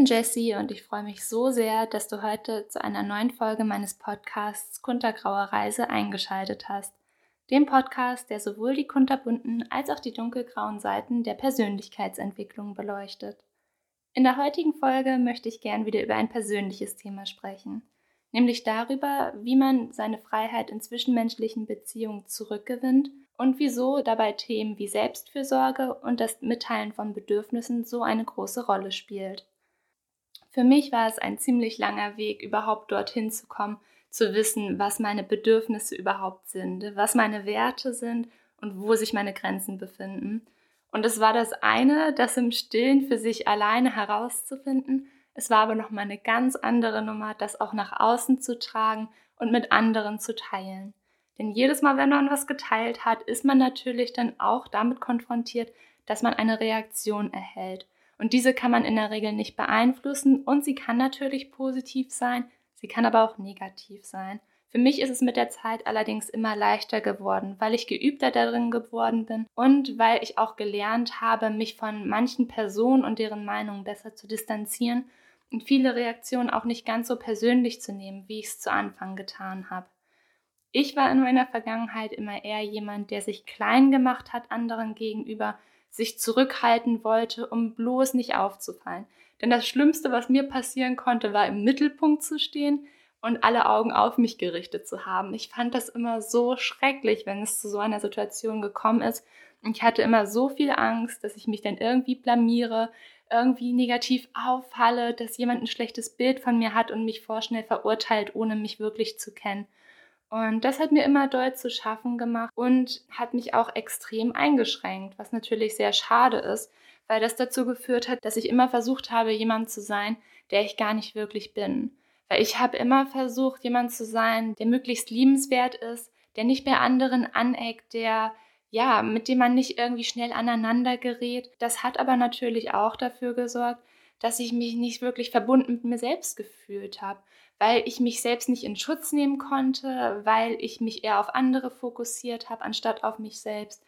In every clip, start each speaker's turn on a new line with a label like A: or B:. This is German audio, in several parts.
A: Bin Jessie und ich freue mich so sehr, dass du heute zu einer neuen Folge meines Podcasts Kuntergrauer Reise eingeschaltet hast. Dem Podcast, der sowohl die kunterbunten als auch die dunkelgrauen Seiten der Persönlichkeitsentwicklung beleuchtet. In der heutigen Folge möchte ich gern wieder über ein persönliches Thema sprechen, nämlich darüber, wie man seine Freiheit in zwischenmenschlichen Beziehungen zurückgewinnt und wieso dabei Themen wie Selbstfürsorge und das Mitteilen von Bedürfnissen so eine große Rolle spielt. Für mich war es ein ziemlich langer Weg, überhaupt dorthin zu kommen, zu wissen, was meine Bedürfnisse überhaupt sind, was meine Werte sind und wo sich meine Grenzen befinden. Und es war das eine, das im Stillen für sich alleine herauszufinden. Es war aber noch mal eine ganz andere Nummer, das auch nach außen zu tragen und mit anderen zu teilen. Denn jedes Mal, wenn man was geteilt hat, ist man natürlich dann auch damit konfrontiert, dass man eine Reaktion erhält. Und diese kann man in der Regel nicht beeinflussen und sie kann natürlich positiv sein, sie kann aber auch negativ sein. Für mich ist es mit der Zeit allerdings immer leichter geworden, weil ich geübter darin geworden bin und weil ich auch gelernt habe, mich von manchen Personen und deren Meinungen besser zu distanzieren und viele Reaktionen auch nicht ganz so persönlich zu nehmen, wie ich es zu Anfang getan habe. Ich war in meiner Vergangenheit immer eher jemand, der sich klein gemacht hat anderen gegenüber, sich zurückhalten wollte, um bloß nicht aufzufallen. Denn das Schlimmste, was mir passieren konnte, war im Mittelpunkt zu stehen und alle Augen auf mich gerichtet zu haben. Ich fand das immer so schrecklich, wenn es zu so einer Situation gekommen ist. Und ich hatte immer so viel Angst, dass ich mich dann irgendwie blamiere, irgendwie negativ auffalle, dass jemand ein schlechtes Bild von mir hat und mich vorschnell verurteilt, ohne mich wirklich zu kennen. Und das hat mir immer doll zu schaffen gemacht und hat mich auch extrem eingeschränkt, was natürlich sehr schade ist, weil das dazu geführt hat, dass ich immer versucht habe, jemand zu sein, der ich gar nicht wirklich bin. Weil ich habe immer versucht, jemand zu sein, der möglichst liebenswert ist, der nicht bei anderen aneckt, der ja, mit dem man nicht irgendwie schnell aneinander gerät. Das hat aber natürlich auch dafür gesorgt, dass ich mich nicht wirklich verbunden mit mir selbst gefühlt habe, weil ich mich selbst nicht in Schutz nehmen konnte, weil ich mich eher auf andere fokussiert habe, anstatt auf mich selbst.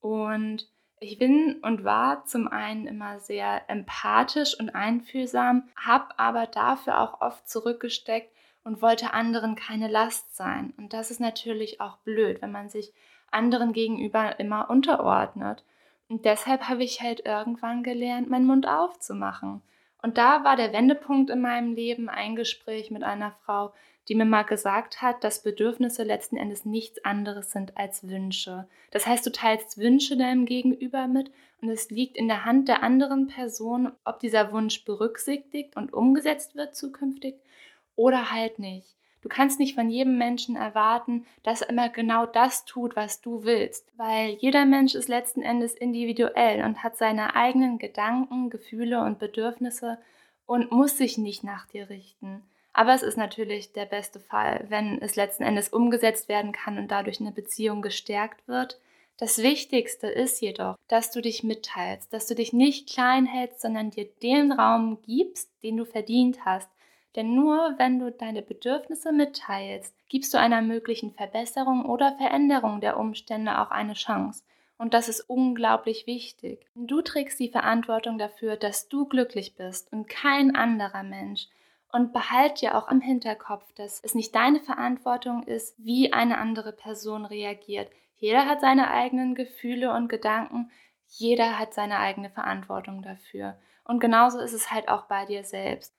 A: Und ich bin und war zum einen immer sehr empathisch und einfühlsam, habe aber dafür auch oft zurückgesteckt und wollte anderen keine Last sein. Und das ist natürlich auch blöd, wenn man sich anderen gegenüber immer unterordnet. Und deshalb habe ich halt irgendwann gelernt, meinen Mund aufzumachen und da war der Wendepunkt in meinem Leben ein Gespräch mit einer Frau, die mir mal gesagt hat, dass Bedürfnisse letzten Endes nichts anderes sind als Wünsche. Das heißt, du teilst Wünsche deinem Gegenüber mit und es liegt in der Hand der anderen Person, ob dieser Wunsch berücksichtigt und umgesetzt wird zukünftig oder halt nicht. Du kannst nicht von jedem Menschen erwarten, dass er immer genau das tut, was du willst, weil jeder Mensch ist letzten Endes individuell und hat seine eigenen Gedanken, Gefühle und Bedürfnisse und muss sich nicht nach dir richten. Aber es ist natürlich der beste Fall, wenn es letzten Endes umgesetzt werden kann und dadurch eine Beziehung gestärkt wird. Das Wichtigste ist jedoch, dass du dich mitteilst, dass du dich nicht klein hältst, sondern dir den Raum gibst, den du verdient hast, denn nur wenn du deine Bedürfnisse mitteilst, gibst du einer möglichen Verbesserung oder Veränderung der Umstände auch eine Chance. Und das ist unglaublich wichtig. Du trägst die Verantwortung dafür, dass du glücklich bist und kein anderer Mensch. Und behalt dir auch im Hinterkopf, dass es nicht deine Verantwortung ist, wie eine andere Person reagiert. Jeder hat seine eigenen Gefühle und Gedanken, jeder hat seine eigene Verantwortung dafür. Und genauso ist es halt auch bei dir selbst.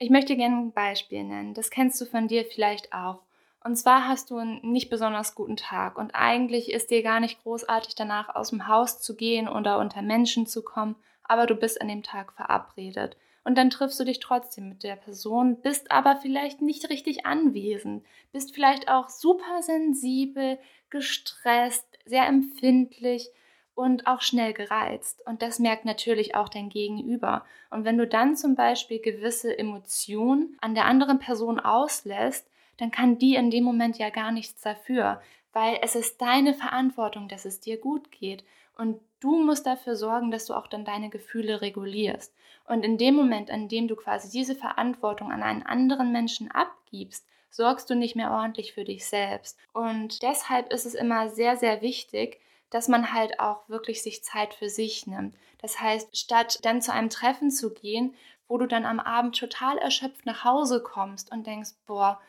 A: Ich möchte gerne ein Beispiel nennen. Das kennst du von dir vielleicht auch. Und zwar hast du einen nicht besonders guten Tag und eigentlich ist dir gar nicht großartig danach aus dem Haus zu gehen oder unter Menschen zu kommen, aber du bist an dem Tag verabredet. Und dann triffst du dich trotzdem mit der Person, bist aber vielleicht nicht richtig anwesend, bist vielleicht auch super sensibel, gestresst, sehr empfindlich und auch schnell gereizt. Und das merkt natürlich auch dein Gegenüber. Und wenn du dann zum Beispiel gewisse Emotionen an der anderen Person auslässt, dann kann die in dem Moment ja gar nichts dafür, weil es ist deine Verantwortung, dass es dir gut geht. Und du musst dafür sorgen, dass du auch dann deine Gefühle regulierst. Und in dem Moment, an dem du quasi diese Verantwortung an einen anderen Menschen abgibst, sorgst du nicht mehr ordentlich für dich selbst. Und deshalb ist es immer sehr, sehr wichtig, dass man halt auch wirklich sich Zeit für sich nimmt. Das heißt, statt dann zu einem Treffen zu gehen, wo du dann am Abend total erschöpft nach Hause kommst und denkst, boah,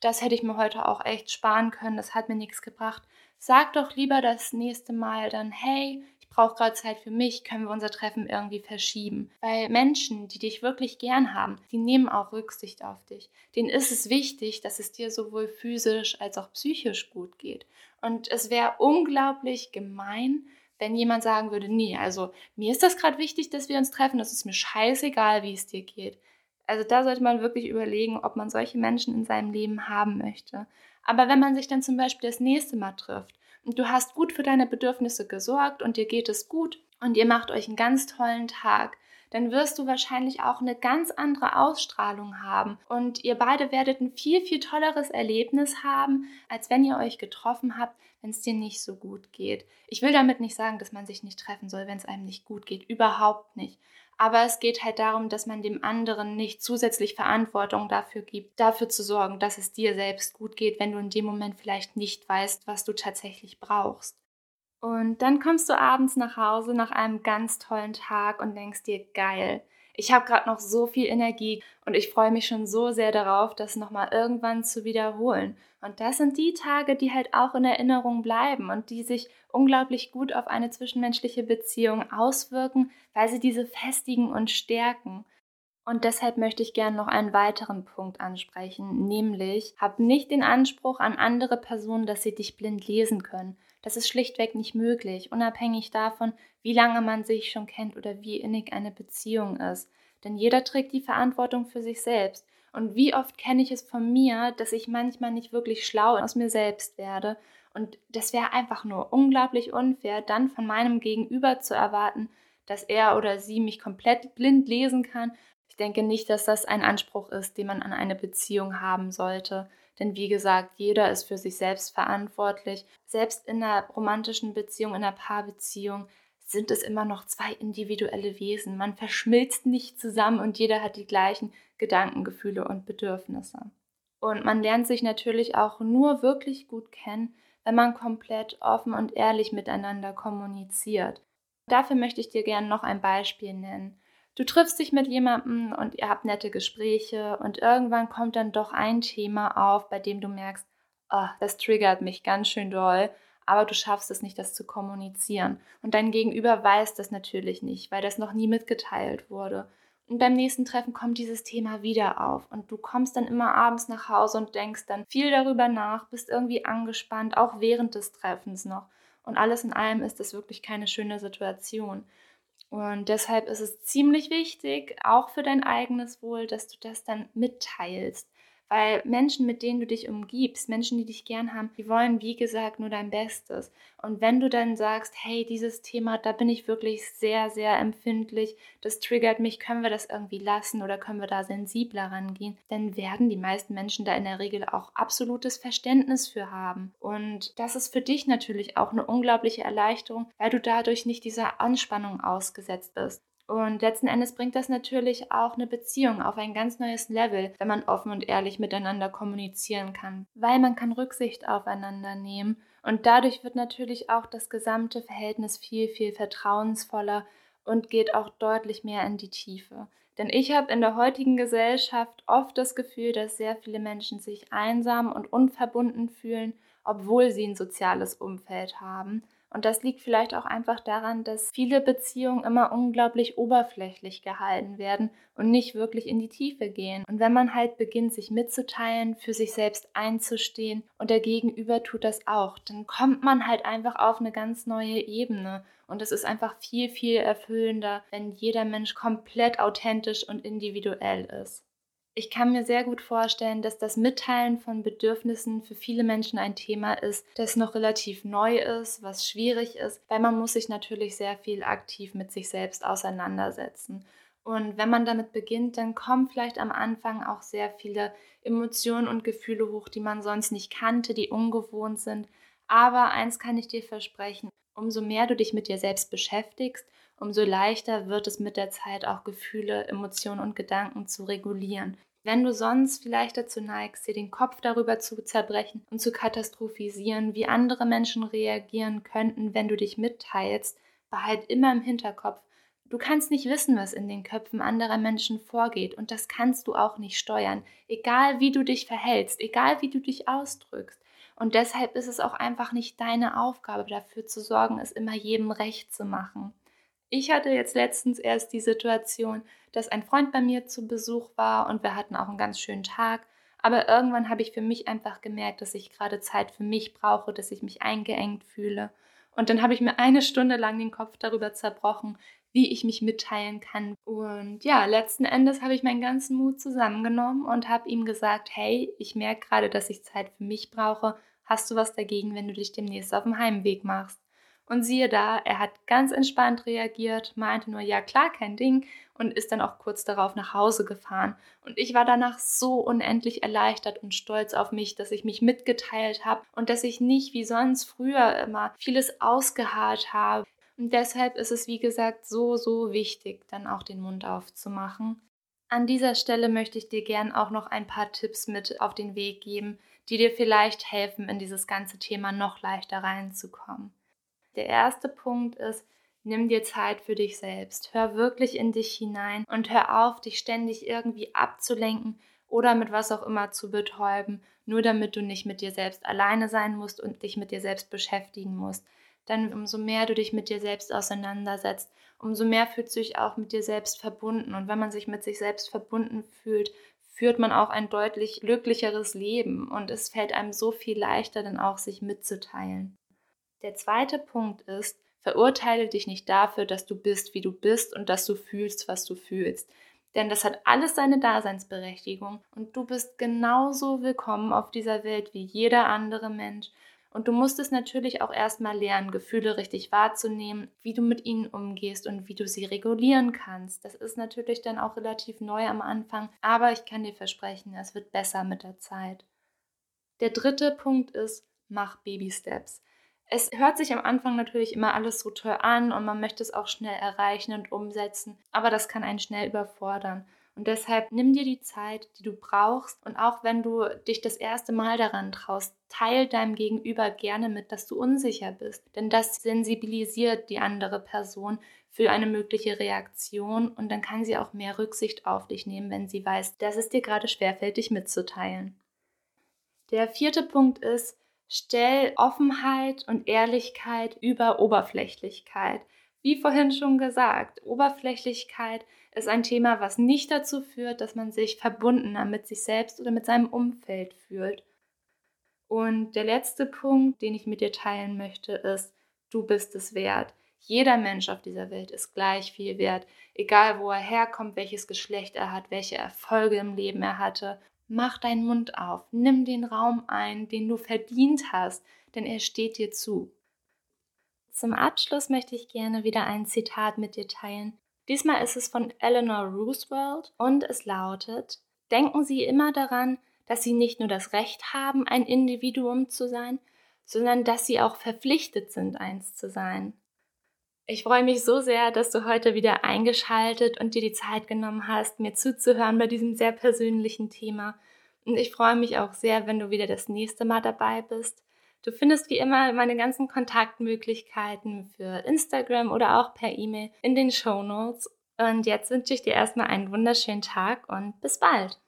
A: das hätte ich mir heute auch echt sparen können, das hat mir nichts gebracht. Sag doch lieber das nächste Mal dann, hey, ich brauche gerade Zeit für mich, können wir unser Treffen irgendwie verschieben. Weil Menschen, die dich wirklich gern haben, die nehmen auch Rücksicht auf dich. Denen ist es wichtig, dass es dir sowohl physisch als auch psychisch gut geht. Und es wäre unglaublich gemein, wenn jemand sagen würde, nee, also mir ist das gerade wichtig, dass wir uns treffen, es ist mir scheißegal, wie es dir geht. Also da sollte man wirklich überlegen, ob man solche Menschen in seinem Leben haben möchte. Aber wenn man sich dann zum Beispiel das nächste Mal trifft und du hast gut für deine Bedürfnisse gesorgt und dir geht es gut und ihr macht euch einen ganz tollen Tag, dann wirst du wahrscheinlich auch eine ganz andere Ausstrahlung haben und ihr beide werdet ein viel, viel tolleres Erlebnis haben, als wenn ihr euch getroffen habt, wenn es dir nicht so gut geht. Ich will damit nicht sagen, dass man sich nicht treffen soll, wenn es einem nicht gut geht. Überhaupt nicht. Aber es geht halt darum, dass man dem anderen nicht zusätzlich Verantwortung dafür gibt, dafür zu sorgen, dass es dir selbst gut geht, wenn du in dem Moment vielleicht nicht weißt, was du tatsächlich brauchst. Und dann kommst du abends nach Hause nach einem ganz tollen Tag und denkst dir, geil, ich habe gerade noch so viel Energie und ich freue mich schon so sehr darauf, das nochmal irgendwann zu wiederholen. Und das sind die Tage, die halt auch in Erinnerung bleiben und die sich unglaublich gut auf eine zwischenmenschliche Beziehung auswirken, weil sie diese festigen und stärken. Und deshalb möchte ich gerne noch einen weiteren Punkt ansprechen, nämlich hab nicht den Anspruch an andere Personen, dass sie dich blind lesen können. Das ist schlichtweg nicht möglich, unabhängig davon, wie lange man sich schon kennt oder wie innig eine Beziehung ist. Denn jeder trägt die Verantwortung für sich selbst. Und wie oft kenne ich es von mir, dass ich manchmal nicht wirklich schlau aus mir selbst werde. Und das wäre einfach nur unglaublich unfair, dann von meinem Gegenüber zu erwarten, dass er oder sie mich komplett blind lesen kann. Ich denke nicht, dass das ein Anspruch ist, den man an eine Beziehung haben sollte. Denn wie gesagt, jeder ist für sich selbst verantwortlich. Selbst in einer romantischen Beziehung, in einer Paarbeziehung sind es immer noch zwei individuelle Wesen. Man verschmilzt nicht zusammen und jeder hat die gleichen Gedanken, Gefühle und Bedürfnisse. Und man lernt sich natürlich auch nur wirklich gut kennen, wenn man komplett offen und ehrlich miteinander kommuniziert. Dafür möchte ich dir gerne noch ein Beispiel nennen. Du triffst dich mit jemandem und ihr habt nette Gespräche und irgendwann kommt dann doch ein Thema auf, bei dem du merkst, oh, das triggert mich ganz schön doll, aber du schaffst es nicht, das zu kommunizieren. Und dein Gegenüber weiß das natürlich nicht, weil das noch nie mitgeteilt wurde. Und beim nächsten Treffen kommt dieses Thema wieder auf und du kommst dann immer abends nach Hause und denkst dann viel darüber nach, bist irgendwie angespannt, auch während des Treffens noch. Und alles in allem ist das wirklich keine schöne Situation. Und deshalb ist es ziemlich wichtig, auch für dein eigenes Wohl, dass du das dann mitteilst. Weil Menschen, mit denen du dich umgibst, Menschen, die dich gern haben, die wollen, wie gesagt, nur dein Bestes. Und wenn du dann sagst, hey, dieses Thema, da bin ich wirklich sehr, sehr empfindlich, das triggert mich, können wir das irgendwie lassen oder können wir da sensibler rangehen, dann werden die meisten Menschen da in der Regel auch absolutes Verständnis für haben. Und das ist für dich natürlich auch eine unglaubliche Erleichterung, weil du dadurch nicht dieser Anspannung ausgesetzt bist. Und letzten Endes bringt das natürlich auch eine Beziehung auf ein ganz neues Level, wenn man offen und ehrlich miteinander kommunizieren kann, weil man kann Rücksicht aufeinander nehmen und dadurch wird natürlich auch das gesamte Verhältnis viel, viel vertrauensvoller und geht auch deutlich mehr in die Tiefe. Denn ich habe in der heutigen Gesellschaft oft das Gefühl, dass sehr viele Menschen sich einsam und unverbunden fühlen, obwohl sie ein soziales Umfeld haben und das liegt vielleicht auch einfach daran, dass viele Beziehungen immer unglaublich oberflächlich gehalten werden und nicht wirklich in die Tiefe gehen. Und wenn man halt beginnt, sich mitzuteilen, für sich selbst einzustehen und der Gegenüber tut das auch, dann kommt man halt einfach auf eine ganz neue Ebene. Und es ist einfach viel, viel erfüllender, wenn jeder Mensch komplett authentisch und individuell ist. Ich kann mir sehr gut vorstellen, dass das Mitteilen von Bedürfnissen für viele Menschen ein Thema ist, das noch relativ neu ist, was schwierig ist, weil man muss sich natürlich sehr viel aktiv mit sich selbst auseinandersetzen. Und wenn man damit beginnt, dann kommen vielleicht am Anfang auch sehr viele Emotionen und Gefühle hoch, die man sonst nicht kannte, die ungewohnt sind. Aber eins kann ich dir versprechen, umso mehr du dich mit dir selbst beschäftigst, umso leichter wird es mit der Zeit auch Gefühle, Emotionen und Gedanken zu regulieren. Wenn du sonst vielleicht dazu neigst, dir den Kopf darüber zu zerbrechen und zu katastrophisieren, wie andere Menschen reagieren könnten, wenn du dich mitteilst, behalt immer im Hinterkopf, Du kannst nicht wissen, was in den Köpfen anderer Menschen vorgeht und das kannst du auch nicht steuern, egal wie du dich verhältst, egal wie du dich ausdrückst. Und deshalb ist es auch einfach nicht deine Aufgabe, dafür zu sorgen, es immer jedem recht zu machen. Ich hatte jetzt letztens erst die Situation, dass ein Freund bei mir zu Besuch war und wir hatten auch einen ganz schönen Tag. Aber irgendwann habe ich für mich einfach gemerkt, dass ich gerade Zeit für mich brauche, dass ich mich eingeengt fühle. Und dann habe ich mir eine Stunde lang den Kopf darüber zerbrochen, wie ich mich mitteilen kann. Und ja, letzten Endes habe ich meinen ganzen Mut zusammengenommen und habe ihm gesagt, hey, ich merke gerade, dass ich Zeit für mich brauche. Hast du was dagegen, wenn du dich demnächst auf dem Heimweg machst? Und siehe da, er hat ganz entspannt reagiert, meinte nur, ja klar, kein Ding und ist dann auch kurz darauf nach Hause gefahren. Und ich war danach so unendlich erleichtert und stolz auf mich, dass ich mich mitgeteilt habe und dass ich nicht wie sonst früher immer vieles ausgeharrt habe. Und deshalb ist es, wie gesagt, so, so wichtig, dann auch den Mund aufzumachen. An dieser Stelle möchte ich dir gern auch noch ein paar Tipps mit auf den Weg geben, die dir vielleicht helfen, in dieses ganze Thema noch leichter reinzukommen. Der erste Punkt ist, nimm dir Zeit für dich selbst. Hör wirklich in dich hinein und hör auf, dich ständig irgendwie abzulenken oder mit was auch immer zu betäuben, nur damit du nicht mit dir selbst alleine sein musst und dich mit dir selbst beschäftigen musst. Denn umso mehr du dich mit dir selbst auseinandersetzt, umso mehr fühlst du dich auch mit dir selbst verbunden. Und wenn man sich mit sich selbst verbunden fühlt, führt man auch ein deutlich glücklicheres Leben und es fällt einem so viel leichter, dann auch sich mitzuteilen. Der zweite Punkt ist, verurteile dich nicht dafür, dass du bist, wie du bist und dass du fühlst, was du fühlst. Denn das hat alles seine Daseinsberechtigung und du bist genauso willkommen auf dieser Welt wie jeder andere Mensch. Und du musst es natürlich auch erstmal lernen, Gefühle richtig wahrzunehmen, wie du mit ihnen umgehst und wie du sie regulieren kannst. Das ist natürlich dann auch relativ neu am Anfang, aber ich kann dir versprechen, es wird besser mit der Zeit. Der dritte Punkt ist, mach Baby Steps. Es hört sich am Anfang natürlich immer alles so toll an und man möchte es auch schnell erreichen und umsetzen, aber das kann einen schnell überfordern. Und deshalb nimm dir die Zeit, die du brauchst. Und auch wenn du dich das erste Mal daran traust, teil deinem Gegenüber gerne mit, dass du unsicher bist. Denn das sensibilisiert die andere Person für eine mögliche Reaktion und dann kann sie auch mehr Rücksicht auf dich nehmen, wenn sie weiß, dass es dir gerade schwerfällt, dich mitzuteilen. Der vierte Punkt ist, Stell Offenheit und Ehrlichkeit über Oberflächlichkeit. Wie vorhin schon gesagt, Oberflächlichkeit ist ein Thema, was nicht dazu führt, dass man sich verbundener mit sich selbst oder mit seinem Umfeld fühlt. Und der letzte Punkt, den ich mit dir teilen möchte, ist, du bist es wert. Jeder Mensch auf dieser Welt ist gleich viel wert, egal wo er herkommt, welches Geschlecht er hat, welche Erfolge im Leben er hatte Mach deinen Mund auf, nimm den Raum ein, den du verdient hast, denn er steht dir zu. Zum Abschluss möchte ich gerne wieder ein Zitat mit dir teilen. Diesmal ist es von Eleanor Roosevelt und es lautet, Denken Sie immer daran, dass Sie nicht nur das Recht haben, ein Individuum zu sein, sondern dass Sie auch verpflichtet sind, eins zu sein. Ich freue mich so sehr, dass du heute wieder eingeschaltet und dir die Zeit genommen hast, mir zuzuhören bei diesem sehr persönlichen Thema. Und ich freue mich auch sehr, wenn du wieder das nächste Mal dabei bist. Du findest wie immer meine ganzen Kontaktmöglichkeiten für Instagram oder auch per E-Mail in den Show Notes. Und jetzt wünsche ich dir erstmal einen wunderschönen Tag und bis bald.